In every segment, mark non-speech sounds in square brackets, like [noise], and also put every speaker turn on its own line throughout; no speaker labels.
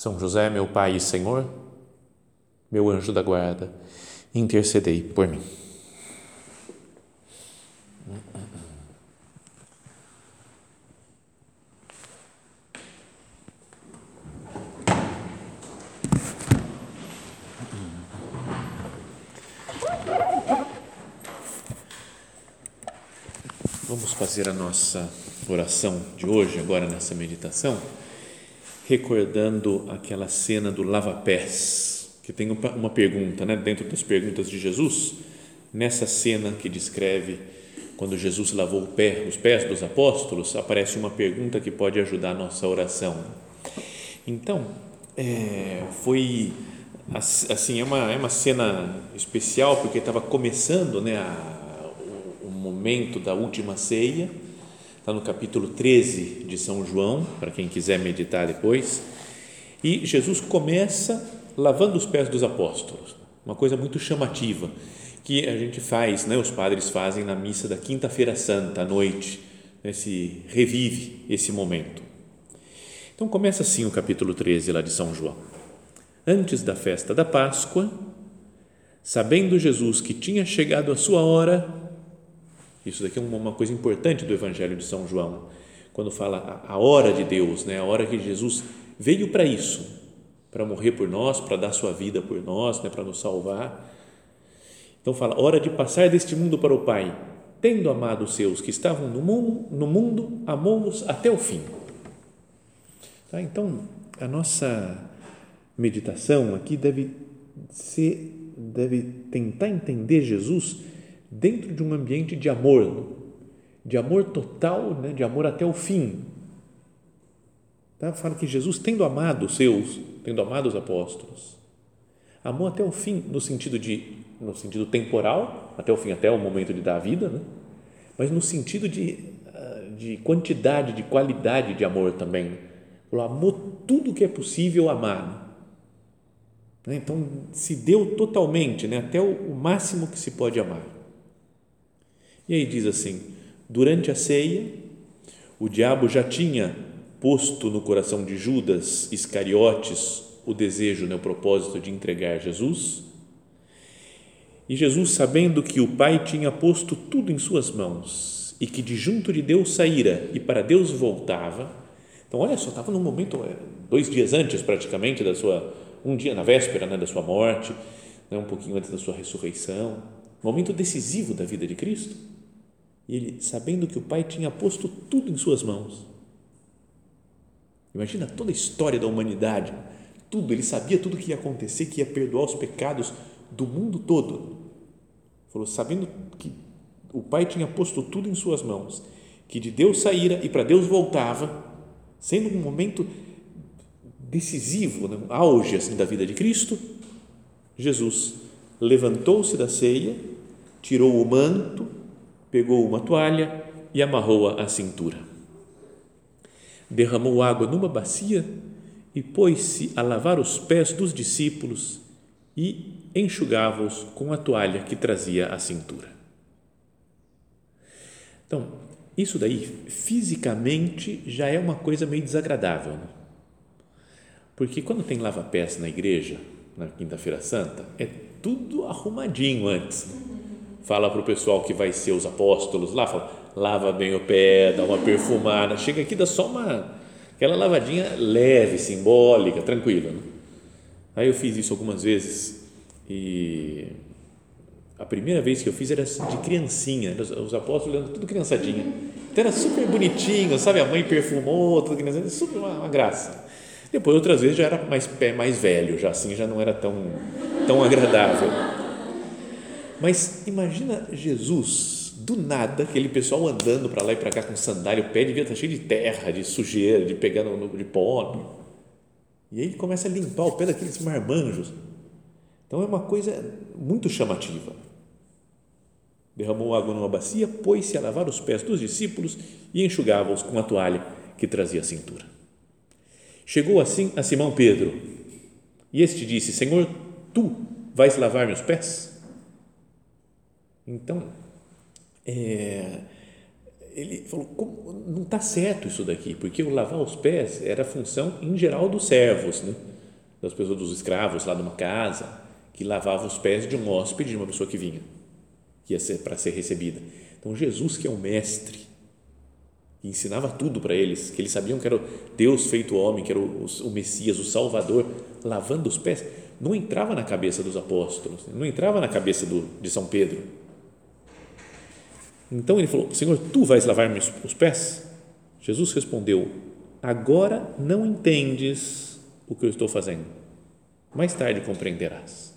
são José, meu Pai e Senhor, meu anjo da guarda, intercedei por mim. Vamos fazer a nossa oração de hoje, agora nessa meditação recordando aquela cena do lava-pés, que tem uma pergunta, né, dentro das perguntas de Jesus, nessa cena que descreve quando Jesus lavou pé, os pés dos apóstolos, aparece uma pergunta que pode ajudar a nossa oração. Então, é, foi assim é uma é uma cena especial porque estava começando, né, a, o, o momento da última ceia está no capítulo 13 de São João, para quem quiser meditar depois. E Jesus começa lavando os pés dos apóstolos, uma coisa muito chamativa que a gente faz, né, os padres fazem na missa da Quinta-feira Santa à noite, né, se revive esse momento. Então começa assim o capítulo 13 lá de São João. Antes da festa da Páscoa, sabendo Jesus que tinha chegado a sua hora, isso daqui é uma coisa importante do Evangelho de São João, quando fala a hora de Deus, né? a hora que Jesus veio para isso, para morrer por nós, para dar sua vida por nós, né? para nos salvar. Então fala, hora de passar deste mundo para o Pai, tendo amado os seus que estavam no mundo, no mundo amou-os até o fim. Tá? Então, a nossa meditação aqui deve ser, deve tentar entender Jesus dentro de um ambiente de amor, de amor total, né, de amor até o fim. Tá? Fala que Jesus, tendo amado os seus, tendo amado os apóstolos, amou até o fim, no sentido de, no sentido temporal, até o fim, até o momento de dar a vida, né? mas no sentido de, ah, de quantidade, de qualidade de amor também. Ele amou tudo que é possível amar. Né? Então, se deu totalmente, né? até o máximo que se pode amar. E aí diz assim: durante a ceia, o diabo já tinha posto no coração de Judas Iscariotes o desejo, né, o propósito de entregar Jesus. E Jesus, sabendo que o Pai tinha posto tudo em suas mãos e que de junto de Deus saíra e para Deus voltava, então olha só, estava num momento, é, dois dias antes praticamente da sua, um dia na véspera né, da sua morte, né, um pouquinho antes da sua ressurreição, momento decisivo da vida de Cristo ele, sabendo que o Pai tinha posto tudo em suas mãos. Imagina toda a história da humanidade, tudo, ele sabia tudo que ia acontecer, que ia perdoar os pecados do mundo todo. Falou, sabendo que o Pai tinha posto tudo em suas mãos, que de Deus saíra e para Deus voltava, sendo um momento decisivo, né? auge assim da vida de Cristo, Jesus levantou-se da ceia, tirou o manto, pegou uma toalha e amarrou-a à cintura. Derramou água numa bacia e pôs-se a lavar os pés dos discípulos e enxugava-os com a toalha que trazia à cintura. Então, isso daí fisicamente já é uma coisa meio desagradável, né? porque quando tem lava-pés na igreja, na Quinta-feira Santa, é tudo arrumadinho antes. Né? Fala para o pessoal que vai ser os apóstolos lá, fala, lava bem o pé, dá uma perfumada, chega aqui, dá só uma, aquela lavadinha leve, simbólica, tranquila. Né? Aí eu fiz isso algumas vezes e a primeira vez que eu fiz era de criancinha, os apóstolos eram tudo criançadinha, então era super bonitinho, sabe, a mãe perfumou, tudo criançadinha, super uma, uma graça. Depois outras vezes já era mais pé mais velho, já assim já não era tão tão agradável. Mas imagina Jesus, do nada, aquele pessoal andando para lá e para cá com sandália, o pé devia estar cheio de terra, de sujeira, de pegar no, de pó. E aí ele começa a limpar o pé daqueles marmanjos. Então é uma coisa muito chamativa. Derramou água numa bacia, pôs-se a lavar os pés dos discípulos e enxugava-os com a toalha que trazia à cintura. Chegou assim a Simão Pedro e este disse: Senhor, tu vais lavar meus pés? Então, é, ele falou: não está certo isso daqui, porque o lavar os pés era função em geral dos servos, né? das pessoas, dos escravos lá de uma casa, que lavavam os pés de um hóspede, de uma pessoa que vinha, que ia ser para ser recebida. Então, Jesus, que é o mestre, e ensinava tudo para eles, que eles sabiam que era Deus feito homem, que era o, o Messias, o Salvador, lavando os pés, não entrava na cabeça dos apóstolos, não entrava na cabeça do, de São Pedro. Então ele falou: Senhor, tu vais lavar os pés? Jesus respondeu: Agora não entendes o que eu estou fazendo, mais tarde compreenderás.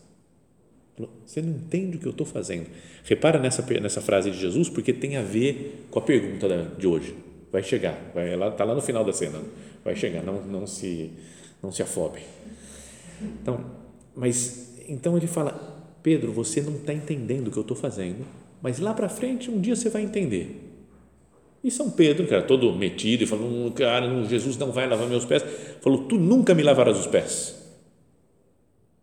Você não entende o que eu estou fazendo. Repara nessa, nessa frase de Jesus, porque tem a ver com a pergunta de hoje vai chegar, vai está lá no final da cena, vai chegar, não não se não se afobe. Então, mas então ele fala, Pedro, você não está entendendo o que eu estou fazendo, mas lá para frente um dia você vai entender. E São Pedro, que era todo metido e falou, hum, cara, Jesus não vai lavar meus pés, falou, tu nunca me lavarás os pés.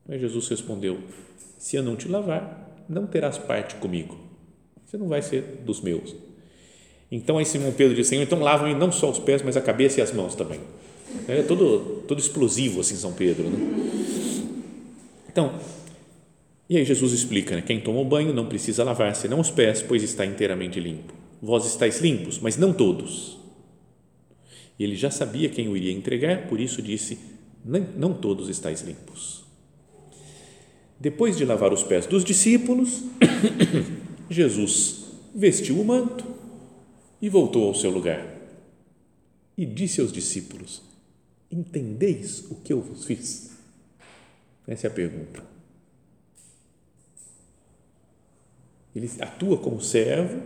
Mas Jesus respondeu, se eu não te lavar, não terás parte comigo. Você não vai ser dos meus. Então aí Simão Pedro disse, Senhor, então lava-me não só os pés, mas a cabeça e as mãos também. É todo, todo explosivo assim São Pedro. Né? Então, e aí Jesus explica, né? quem toma o banho não precisa lavar senão os pés, pois está inteiramente limpo. Vós estáis limpos, mas não todos. E ele já sabia quem o iria entregar, por isso disse, não, não todos estáis limpos. Depois de lavar os pés dos discípulos, [coughs] Jesus vestiu o manto, e voltou ao seu lugar. E disse aos discípulos: Entendeis o que eu vos fiz? Essa é a pergunta. Ele atua como servo,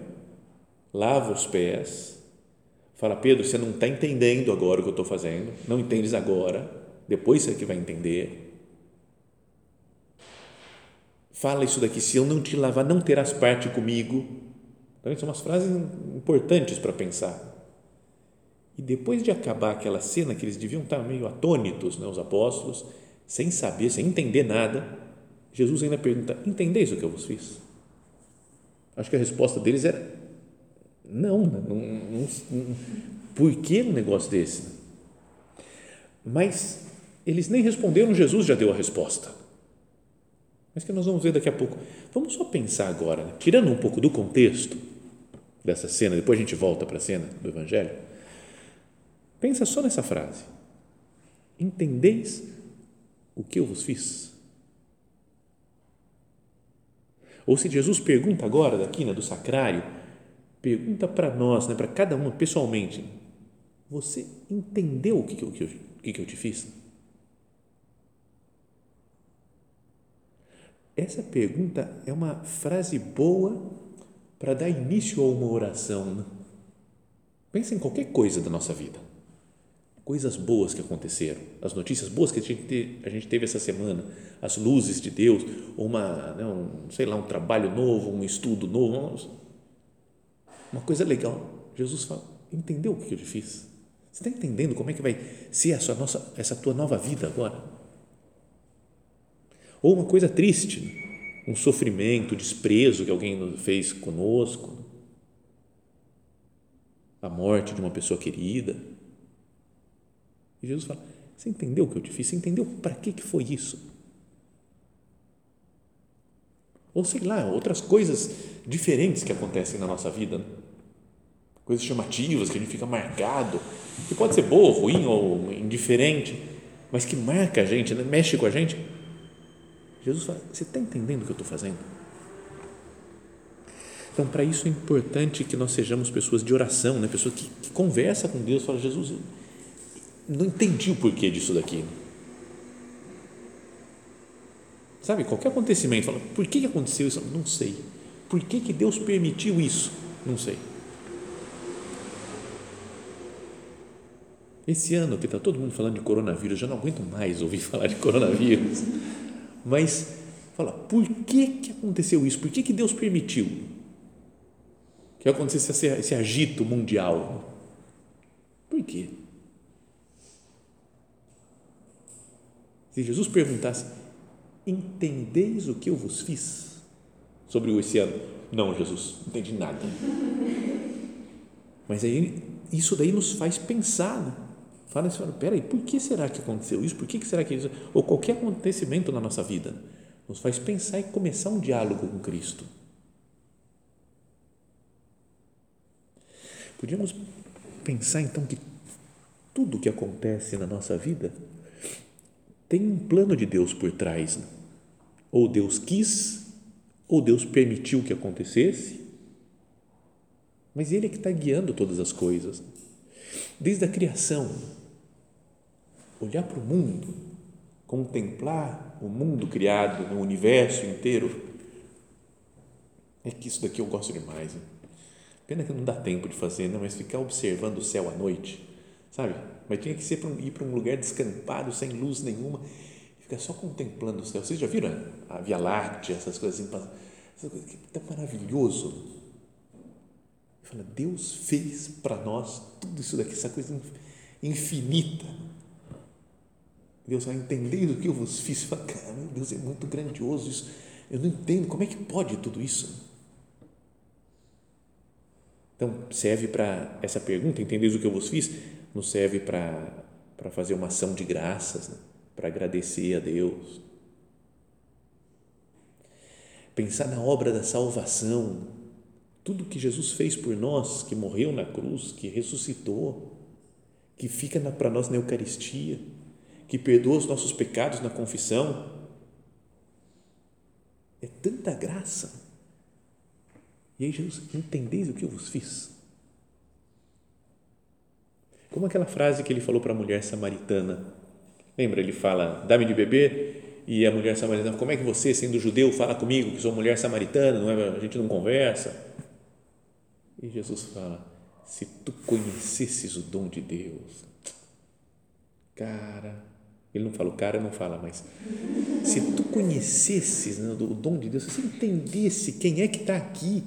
lava os pés, fala: Pedro, você não está entendendo agora o que eu estou fazendo, não entendes agora, depois você que vai entender. Fala isso daqui: se eu não te lavar, não terás parte comigo então, são umas frases importantes para pensar. E depois de acabar aquela cena que eles deviam estar meio atônitos, né, os apóstolos, sem saber, sem entender nada, Jesus ainda pergunta: Entendeis o que eu vos fiz? Acho que a resposta deles era: Não, não, não, não por que um negócio desse? Mas eles nem responderam, Jesus já deu a resposta. Mas que nós vamos ver daqui a pouco. Vamos só pensar agora, né? tirando um pouco do contexto, dessa cena, depois a gente volta para a cena do Evangelho. Pensa só nessa frase. Entendeis o que eu vos fiz? Ou se Jesus pergunta agora, da quina do sacrário, pergunta para nós, né, para cada um pessoalmente: Você entendeu o que, que, eu, que, que eu te fiz? Essa pergunta é uma frase boa para dar início a uma oração. Né? Pensa em qualquer coisa da nossa vida. Coisas boas que aconteceram, as notícias boas que a gente, teve, a gente teve essa semana, as luzes de Deus, uma, né, um, sei lá, um trabalho novo, um estudo novo, uma coisa legal. Jesus fala: entendeu o que eu te fiz? Você está entendendo como é que vai ser essa, nossa, essa tua nova vida agora? Ou uma coisa triste, né? um sofrimento, desprezo que alguém fez conosco, a morte de uma pessoa querida. E Jesus fala: Você entendeu o que eu te fiz? Você entendeu para que, que foi isso? Ou sei lá, outras coisas diferentes que acontecem na nossa vida, né? coisas chamativas que a gente fica marcado, que pode ser boa, ruim ou indiferente, mas que marca a gente, né? mexe com a gente Jesus fala: Você está entendendo o que eu estou fazendo? Então, para isso é importante que nós sejamos pessoas de oração, né? pessoas que, que conversam com Deus, fala Jesus, não entendi o porquê disso daqui. Sabe, qualquer acontecimento, fala, por que aconteceu isso? Não sei. Por que, que Deus permitiu isso? Não sei. Esse ano que está todo mundo falando de coronavírus, eu já não aguento mais ouvir [laughs] falar de coronavírus. Mas fala, por que, que aconteceu isso? Por que, que Deus permitiu que acontecesse esse, esse agito mundial? Por quê? Se Jesus perguntasse, entendeis o que eu vos fiz sobre o esse ano? Não, Jesus, não entendi nada. Mas aí, isso daí nos faz pensar, né? Fala assim, peraí, por que será que aconteceu isso? Por que será que isso? Ou qualquer acontecimento na nossa vida nos faz pensar e começar um diálogo com Cristo. Podíamos pensar então que tudo que acontece na nossa vida tem um plano de Deus por trás. Né? Ou Deus quis, ou Deus permitiu que acontecesse, mas Ele é que está guiando todas as coisas. Desde a criação, olhar para o mundo, contemplar o mundo criado, o universo inteiro. É que isso daqui eu gosto demais. Hein? Pena que não dá tempo de fazer, né? mas ficar observando o céu à noite, sabe? Mas tinha que ser para ir para um lugar descampado, sem luz nenhuma, e ficar só contemplando o céu. Vocês já viram a Via Láctea, essas coisas assim? Essas coisas que tão maravilhoso. Fala, Deus fez para nós tudo isso daqui, essa coisa infinita Deus vai entender o que eu vos fiz. Fala, cara, meu Deus, é muito grandioso isso. Eu não entendo como é que pode tudo isso. Então, serve para essa pergunta, entendeis o que eu vos fiz? Nos serve para, para fazer uma ação de graças, né? para agradecer a Deus. Pensar na obra da salvação, tudo que Jesus fez por nós, que morreu na cruz, que ressuscitou, que fica para nós na Eucaristia que perdoa os nossos pecados na confissão. É tanta graça. E aí Jesus, entendeis o que eu vos fiz? Como aquela frase que ele falou para a mulher samaritana. Lembra? Ele fala, dá-me de beber, e a mulher samaritana, como é que você, sendo judeu, fala comigo que sou mulher samaritana, não é, a gente não conversa? E Jesus fala, se tu conhecesses o dom de Deus, cara, ele não fala, o cara não fala, mas se tu conhecesses né, o dom de Deus, se você entendesse quem é que está aqui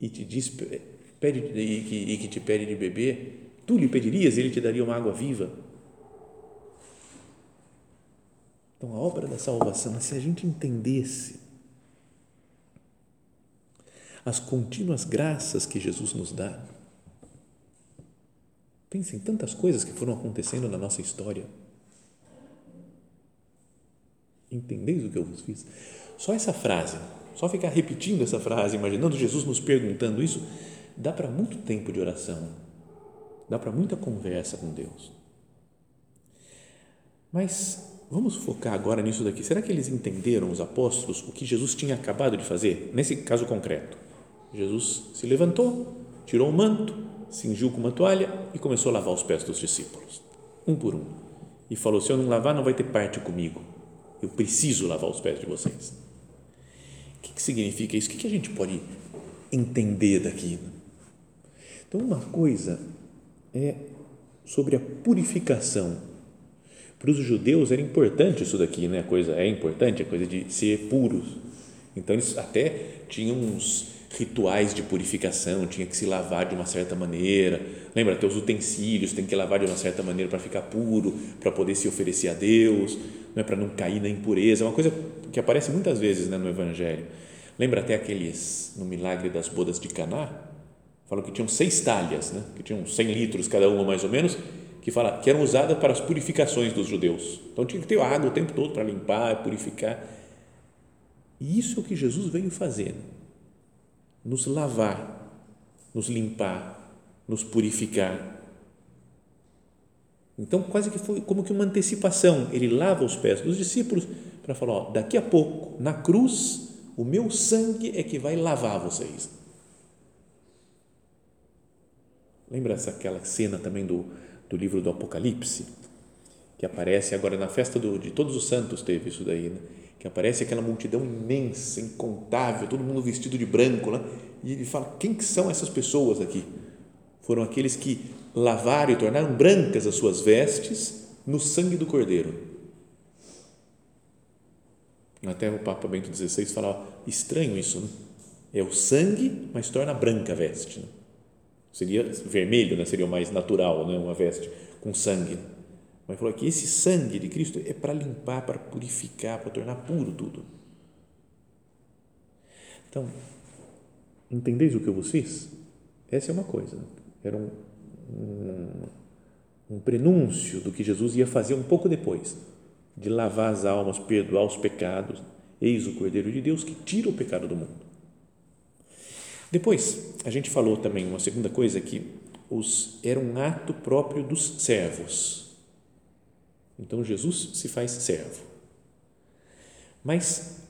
e te diz, pede, e, que, e que te pede de beber, tu lhe pedirias e ele te daria uma água viva. Então, a obra da salvação, se a gente entendesse as contínuas graças que Jesus nos dá, pense em tantas coisas que foram acontecendo na nossa história Entendeis o que eu vos fiz? Só essa frase, só ficar repetindo essa frase, imaginando Jesus nos perguntando isso, dá para muito tempo de oração, dá para muita conversa com Deus. Mas vamos focar agora nisso daqui. Será que eles entenderam, os apóstolos, o que Jesus tinha acabado de fazer? Nesse caso concreto, Jesus se levantou, tirou o manto, cingiu com uma toalha e começou a lavar os pés dos discípulos, um por um. E falou: Se eu não lavar, não vai ter parte comigo. Eu preciso lavar os pés de vocês. O que, que significa isso? O que, que a gente pode entender daqui? Então, uma coisa é sobre a purificação. Para os judeus era importante isso daqui, né? A coisa é importante, a coisa de ser puros. Então eles até tinham uns rituais de purificação, tinha que se lavar de uma certa maneira. Lembra, até os utensílios tem que lavar de uma certa maneira para ficar puro, para poder se oferecer a Deus não é para não cair na impureza, é uma coisa que aparece muitas vezes né, no Evangelho. Lembra até aqueles, no milagre das bodas de Caná, falam que tinham seis talhas, né, que tinham 100 litros cada uma mais ou menos, que, fala, que eram usadas para as purificações dos judeus. Então tinha que ter água o tempo todo para limpar, purificar. E isso é o que Jesus veio fazer: nos lavar, nos limpar, nos purificar então, quase que foi como que uma antecipação. Ele lava os pés dos discípulos para falar: ó, daqui a pouco, na cruz, o meu sangue é que vai lavar vocês. Lembra aquela cena também do, do livro do Apocalipse? Que aparece agora na festa do, de Todos os Santos, teve isso daí, né? que aparece aquela multidão imensa, incontável, todo mundo vestido de branco, né? e ele fala: quem que são essas pessoas aqui? foram aqueles que lavaram e tornaram brancas as suas vestes no sangue do Cordeiro. Até o Papa Bento XVI falava, estranho isso, né? É o sangue, mas torna branca a veste. Né? Seria vermelho, né? seria o mais natural, né? uma veste com sangue. Mas falou que esse sangue de Cristo é para limpar, para purificar, para tornar puro tudo. Então, entendeis o que eu vos fiz? Essa é uma coisa. Era um, um, um prenúncio do que Jesus ia fazer um pouco depois de lavar as almas, perdoar os pecados. Eis o Cordeiro de Deus que tira o pecado do mundo. Depois, a gente falou também uma segunda coisa que os, era um ato próprio dos servos. Então Jesus se faz servo. Mas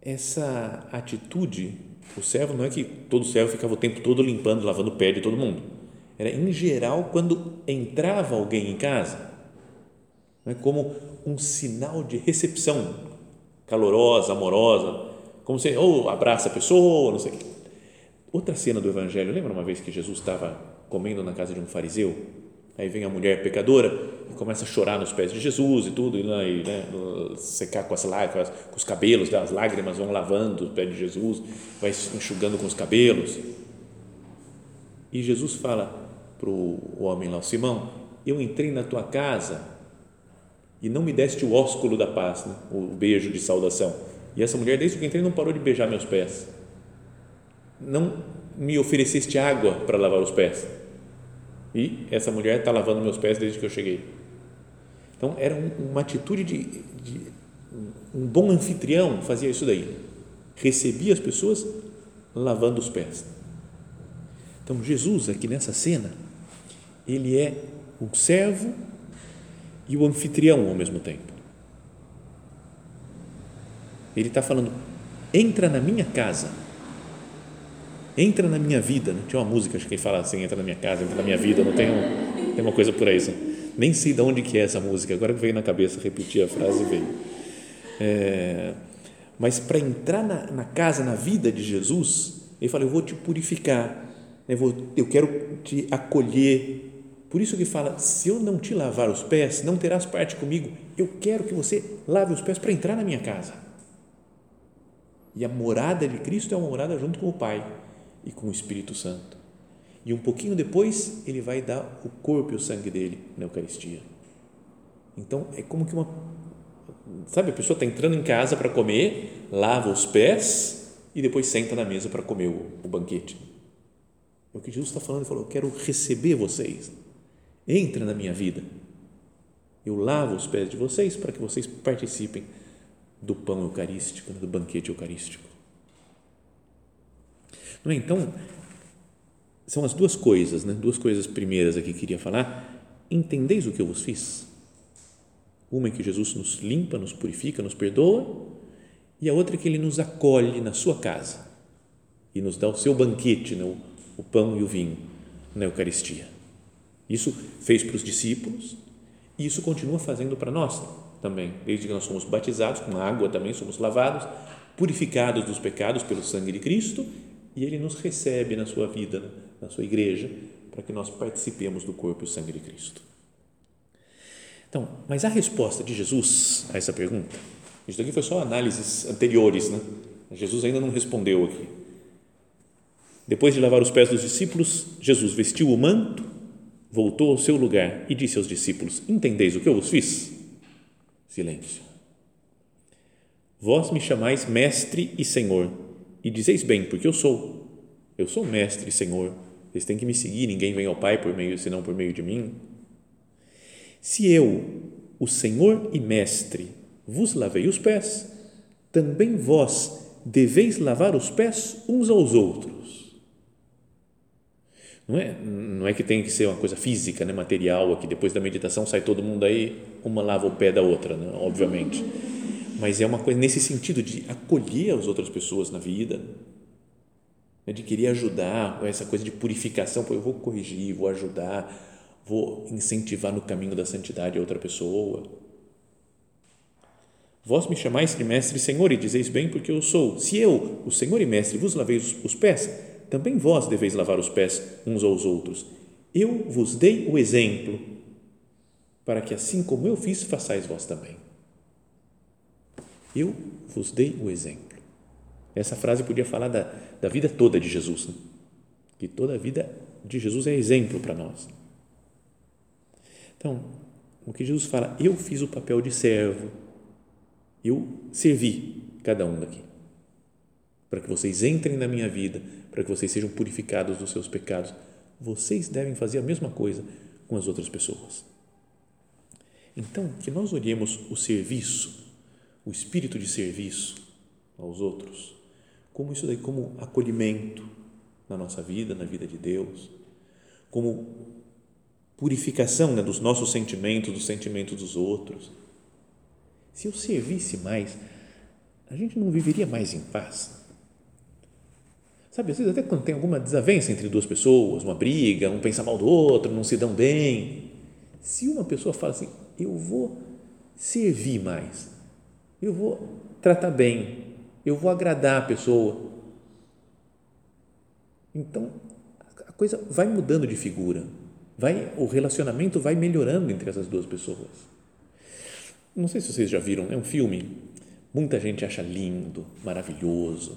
essa atitude, o servo não é que todo servo ficava o tempo todo limpando, lavando o pé de todo mundo. Era em geral quando entrava alguém em casa, é como um sinal de recepção calorosa, amorosa, como se ou abraça a pessoa, não sei o quê. Outra cena do Evangelho, lembra uma vez que Jesus estava comendo na casa de um fariseu? Aí vem a mulher pecadora e começa a chorar nos pés de Jesus e tudo, e, né, secar com as lágrimas, com os cabelos, né, as lágrimas vão lavando os pés de Jesus, vai enxugando com os cabelos. E Jesus fala para o homem lá, Simão, eu entrei na tua casa e não me deste o ósculo da paz, né? o beijo de saudação. E essa mulher, desde que entrei, não parou de beijar meus pés. Não me ofereceste água para lavar os pés. E essa mulher está lavando meus pés desde que eu cheguei. Então, era uma atitude de, de um bom anfitrião fazia isso daí. Recebia as pessoas lavando os pés. Então, Jesus, aqui nessa cena, ele é um servo e o anfitrião ao mesmo tempo. Ele está falando: entra na minha casa, entra na minha vida. Tinha uma música acho que fala assim: entra na minha casa, entra na minha vida. Não tem, um, tem uma coisa por aí. Assim. Nem sei de onde que é essa música. Agora que veio na cabeça, repetir a frase veio. É, mas para entrar na, na, casa, na vida de Jesus, ele fala: eu vou te purificar, eu, vou, eu quero te acolher, por isso que fala: se eu não te lavar os pés, não terás parte comigo. Eu quero que você lave os pés para entrar na minha casa. E a morada de Cristo é uma morada junto com o Pai e com o Espírito Santo. E um pouquinho depois, ele vai dar o corpo e o sangue dele na Eucaristia. Então, é como que uma. Sabe, a pessoa está entrando em casa para comer, lava os pés e depois senta na mesa para comer o, o banquete. É o que Jesus está falando. Ele falou: Eu quero receber vocês entra na minha vida. Eu lavo os pés de vocês para que vocês participem do pão eucarístico, do banquete eucarístico. Não é? Então, são as duas coisas, né? duas coisas primeiras aqui que queria falar. Entendeis o que eu vos fiz? Uma é que Jesus nos limpa, nos purifica, nos perdoa, e a outra é que ele nos acolhe na sua casa e nos dá o seu banquete, né? o, o pão e o vinho na Eucaristia. Isso fez para os discípulos e isso continua fazendo para nós também, desde que nós somos batizados com água também somos lavados, purificados dos pecados pelo sangue de Cristo e ele nos recebe na sua vida, na sua igreja, para que nós participemos do corpo e sangue de Cristo. Então, mas a resposta de Jesus a essa pergunta, isso daqui foi só análises anteriores, né? Jesus ainda não respondeu aqui. Depois de lavar os pés dos discípulos, Jesus vestiu o manto voltou ao seu lugar e disse aos discípulos: Entendeis o que eu vos fiz? Silêncio. Vós me chamais mestre e senhor, e dizeis bem, porque eu sou. Eu sou mestre e senhor. Vocês têm que me seguir, ninguém vem ao Pai por meio, senão por meio de mim. Se eu, o Senhor e Mestre, vos lavei os pés, também vós deveis lavar os pés uns aos outros não é, não é que tem que ser uma coisa física, né, material, aqui depois da meditação sai todo mundo aí, uma lava o pé da outra, né, obviamente. Mas é uma coisa nesse sentido de acolher as outras pessoas na vida, né, de querer ajudar, essa coisa de purificação, eu vou corrigir, vou ajudar, vou incentivar no caminho da santidade a outra pessoa. Vós me chamais de mestre e senhor e dizeis bem porque eu sou. Se eu, o senhor e mestre, vos lavei os pés, também vós deveis lavar os pés uns aos outros Eu vos dei o exemplo, para que assim como eu fiz, façais vós também. Eu vos dei o exemplo. Essa frase podia falar da, da vida toda de Jesus, né? que toda a vida de Jesus é exemplo para nós. Então, o que Jesus fala, eu fiz o papel de servo, eu servi cada um daqui, para que vocês entrem na minha vida, para que vocês sejam purificados dos seus pecados. Vocês devem fazer a mesma coisa com as outras pessoas. Então, que nós olhemos o serviço, o espírito de serviço aos outros, como isso daí, como acolhimento na nossa vida, na vida de Deus, como purificação né, dos nossos sentimentos, dos sentimentos dos outros. Se eu servisse mais, a gente não viveria mais em paz. Sabe, às vezes até quando tem alguma desavença entre duas pessoas, uma briga, um pensa mal do outro, não se dão bem. Se uma pessoa fala assim, eu vou servir mais, eu vou tratar bem, eu vou agradar a pessoa. Então, a coisa vai mudando de figura, vai, o relacionamento vai melhorando entre essas duas pessoas. Não sei se vocês já viram, é um filme, muita gente acha lindo, maravilhoso.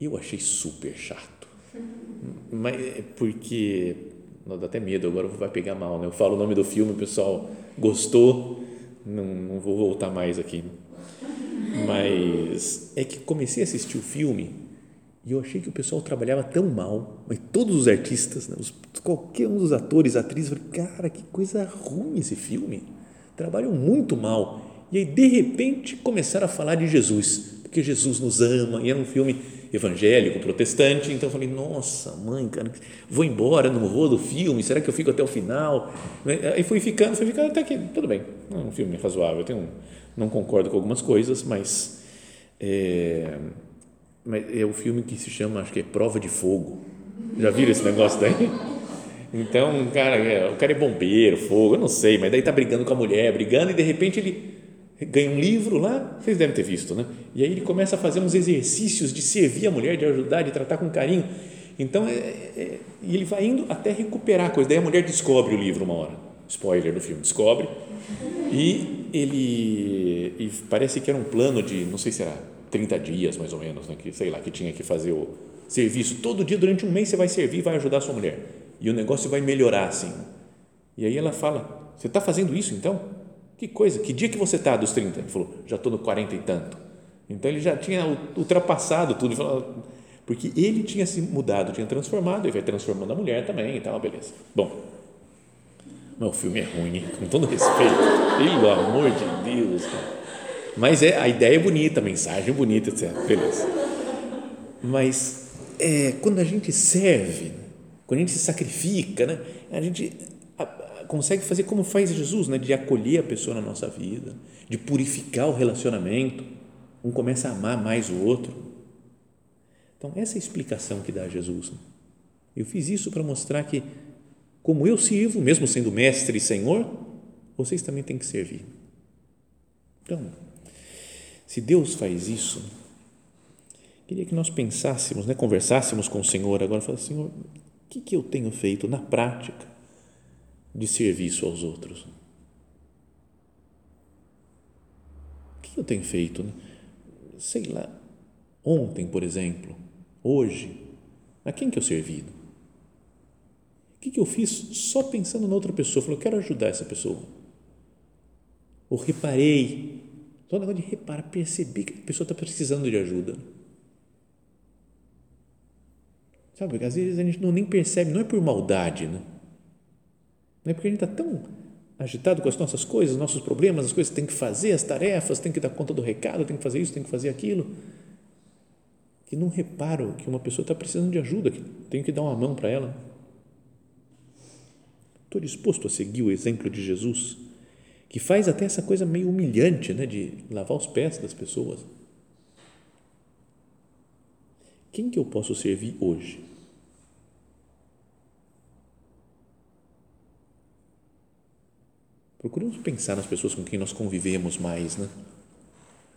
Eu achei super chato. [laughs] Mas é porque não dá até medo, agora vai pegar mal, né? Eu falo o nome do filme, o pessoal gostou, não, não vou voltar mais aqui. Mas é que comecei a assistir o filme e eu achei que o pessoal trabalhava tão mal, mas todos os artistas, né, os, qualquer um dos atores, atrizes, falei, cara, que coisa ruim esse filme. Trabalham muito mal. E aí, de repente, começaram a falar de Jesus, porque Jesus nos ama, e era um filme evangélico, protestante, então eu falei, nossa, mãe, cara, vou embora, não vou do filme, será que eu fico até o final? Aí fui ficando, fui ficando até que, tudo bem, é um filme razoável, tem um, não concordo com algumas coisas, mas é, mas é o filme que se chama, acho que é Prova de Fogo. Já viram esse negócio daí? Então, cara, é, o cara é bombeiro, fogo, eu não sei, mas daí tá brigando com a mulher, brigando, e de repente ele ganha um livro lá, vocês devem ter visto, né? E aí ele começa a fazer uns exercícios de servir a mulher, de ajudar, de tratar com carinho. Então, é, é, ele vai indo até recuperar a coisa. Daí a mulher descobre o livro uma hora. Spoiler do filme, descobre. E ele e parece que era um plano de, não sei se era 30 dias mais ou menos, né, que sei lá, que tinha que fazer o serviço todo dia durante um mês você vai servir, vai ajudar a sua mulher. E o negócio vai melhorar assim. E aí ela fala: "Você está fazendo isso então? Que coisa, que dia que você está dos 30?" Ele falou: "Já estou no 40 e tanto." Então ele já tinha ultrapassado tudo, falou, porque ele tinha se mudado, tinha transformado, e vai transformando a mulher também e tal, beleza. Bom, o filme é ruim, com todo respeito. Pelo amor de Deus. Mas é, a ideia é bonita, a mensagem é bonita, etc. Beleza. Mas é, quando a gente serve, quando a gente se sacrifica, né, a gente consegue fazer como faz Jesus, né, de acolher a pessoa na nossa vida, de purificar o relacionamento. Um começa a amar mais o outro. Então, essa é a explicação que dá Jesus. Né. Eu fiz isso para mostrar que como eu sirvo, mesmo sendo mestre e senhor, vocês também têm que servir. Então, se Deus faz isso, queria que nós pensássemos, né, conversássemos com o Senhor agora, falar, Senhor, o que, que eu tenho feito na prática de serviço aos outros? O que eu tenho feito? Né? Sei lá, ontem, por exemplo, hoje, a quem que eu servi? O que, que eu fiz só pensando na outra pessoa? Eu falei, eu quero ajudar essa pessoa. Ou reparei, só o negócio de reparar, perceber que a pessoa está precisando de ajuda. Sabe, às vezes a gente não nem percebe, não é por maldade, né? Não é porque a gente está tão agitado com as nossas coisas, nossos problemas, as coisas que tem que fazer, as tarefas, tem que dar conta do recado, tem que fazer isso, tem que fazer aquilo, que não reparo que uma pessoa está precisando de ajuda, que tenho que dar uma mão para ela. Estou disposto a seguir o exemplo de Jesus, que faz até essa coisa meio humilhante, né, de lavar os pés das pessoas. Quem que eu posso servir hoje? Procuramos pensar nas pessoas com quem nós convivemos mais, né?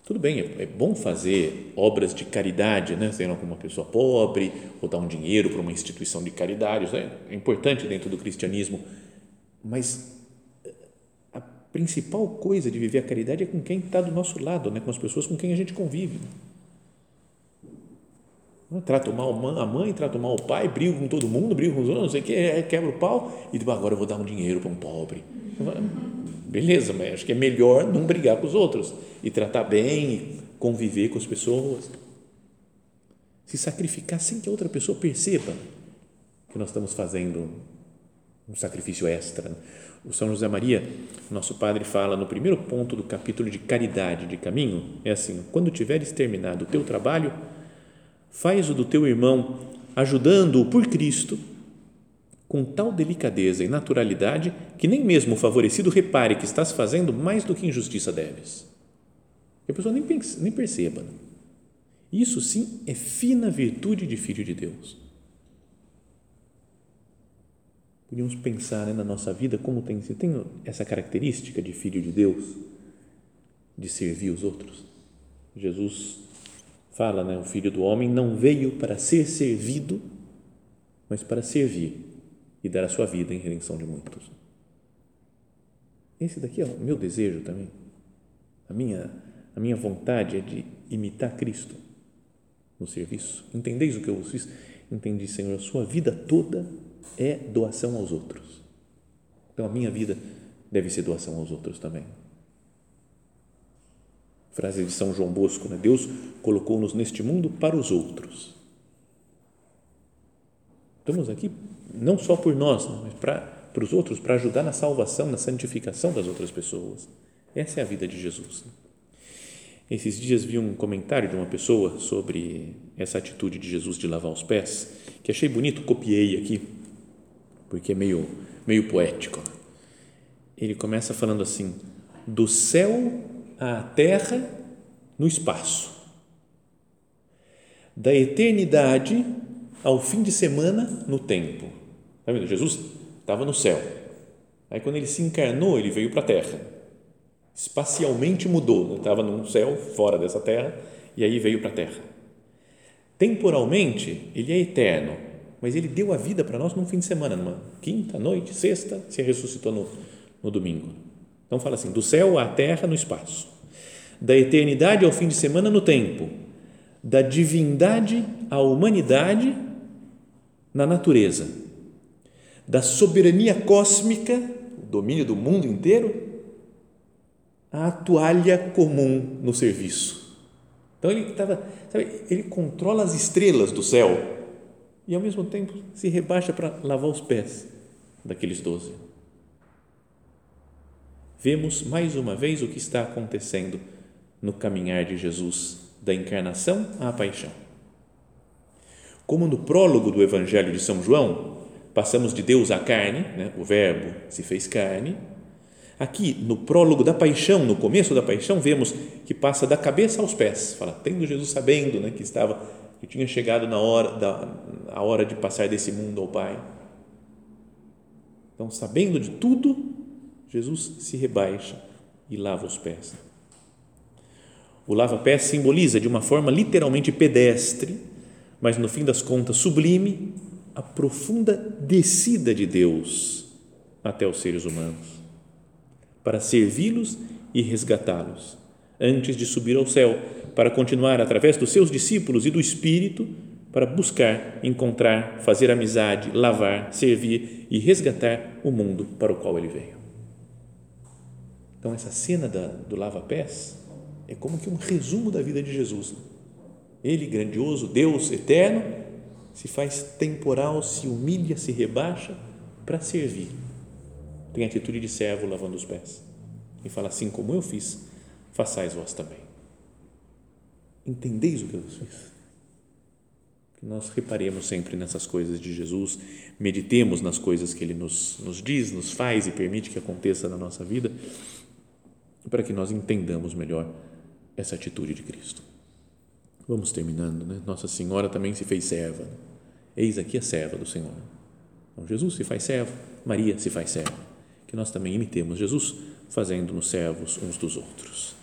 Tudo bem, é, é bom fazer obras de caridade, né? Sendo com uma pessoa pobre, ou dar um dinheiro para uma instituição de caridade, isso é, é importante dentro do cristianismo, mas a principal coisa de viver a caridade é com quem está do nosso lado, né? com as pessoas com quem a gente convive. Trato mal a mãe, trato mal o pai, brigo com todo mundo, brigo com os outros, não sei o que, quebra o pau e tipo, agora eu vou dar um dinheiro para um pobre. Beleza, mas acho que é melhor não brigar com os outros e tratar bem, conviver com as pessoas. Se sacrificar sem que a outra pessoa perceba que nós estamos fazendo um sacrifício extra. O São José Maria, nosso padre, fala no primeiro ponto do capítulo de caridade de caminho: é assim, quando tiveres terminado o teu trabalho, faz o do teu irmão, ajudando-o por Cristo, com tal delicadeza e naturalidade que nem mesmo o favorecido repare que estás fazendo mais do que injustiça deves. Que a pessoa nem, nem perceba. Isso sim é fina virtude de filho de Deus. Podíamos pensar né, na nossa vida como tem, você tem essa característica de filho de Deus, de servir os outros. Jesus fala, né, o filho do homem não veio para ser servido, mas para servir e dar a sua vida em redenção de muitos. Esse daqui é o meu desejo também. A minha, a minha vontade é de imitar Cristo no serviço. Entendeis o que eu vos fiz? Entendi, Senhor, a sua vida toda é doação aos outros. Então a minha vida deve ser doação aos outros também. Frase de São João Bosco, né? Deus colocou-nos neste mundo para os outros. Estamos aqui não só por nós, mas para, para os outros, para ajudar na salvação, na santificação das outras pessoas. Essa é a vida de Jesus. Né? Esses dias vi um comentário de uma pessoa sobre essa atitude de Jesus de lavar os pés, que achei bonito, copiei aqui, porque é meio, meio poético. Ele começa falando assim: do céu à terra no espaço, da eternidade ao fim de semana no tempo. Tá vendo? Jesus estava no céu. Aí quando ele se encarnou, ele veio para a terra. Espacialmente mudou, estava no céu, fora dessa terra, e aí veio para a terra. Temporalmente, ele é eterno, mas ele deu a vida para nós num fim de semana, numa quinta, noite, sexta, se ressuscitou no, no domingo. Então fala assim: do céu à terra no espaço, da eternidade ao fim de semana no tempo, da divindade à humanidade na natureza, da soberania cósmica, o domínio do mundo inteiro, à toalha comum no serviço. Então ele estava, sabe, ele controla as estrelas do céu e ao mesmo tempo se rebaixa para lavar os pés daqueles doze vemos mais uma vez o que está acontecendo no caminhar de Jesus, da encarnação à paixão. Como no prólogo do Evangelho de São João, passamos de Deus à carne, né? o Verbo se fez carne. Aqui, no prólogo da paixão, no começo da paixão, vemos que passa da cabeça aos pés. Fala, tendo Jesus sabendo né, que estava, que tinha chegado na hora, da, a hora de passar desse mundo ao Pai. Então, sabendo de tudo, Jesus se rebaixa e lava os pés. O lava-pés simboliza de uma forma literalmente pedestre, mas no fim das contas sublime, a profunda descida de Deus até os seres humanos, para servi-los e resgatá-los, antes de subir ao céu, para continuar através dos seus discípulos e do Espírito, para buscar, encontrar, fazer amizade, lavar, servir e resgatar o mundo para o qual ele veio. Então, essa cena da, do lava-pés é como que um resumo da vida de Jesus. Ele, grandioso, Deus eterno, se faz temporal, se humilha, se rebaixa para servir. Tem atitude de servo lavando os pés. E fala assim: como eu fiz, façais vós também. Entendeis o que eu fiz? Que nós reparemos sempre nessas coisas de Jesus, meditemos nas coisas que Ele nos, nos diz, nos faz e permite que aconteça na nossa vida para que nós entendamos melhor essa atitude de Cristo. Vamos terminando, né? Nossa Senhora também se fez serva. Eis aqui a serva do Senhor. Então, Jesus se faz servo, Maria se faz serva. Que nós também imitemos Jesus, fazendo-nos servos uns dos outros.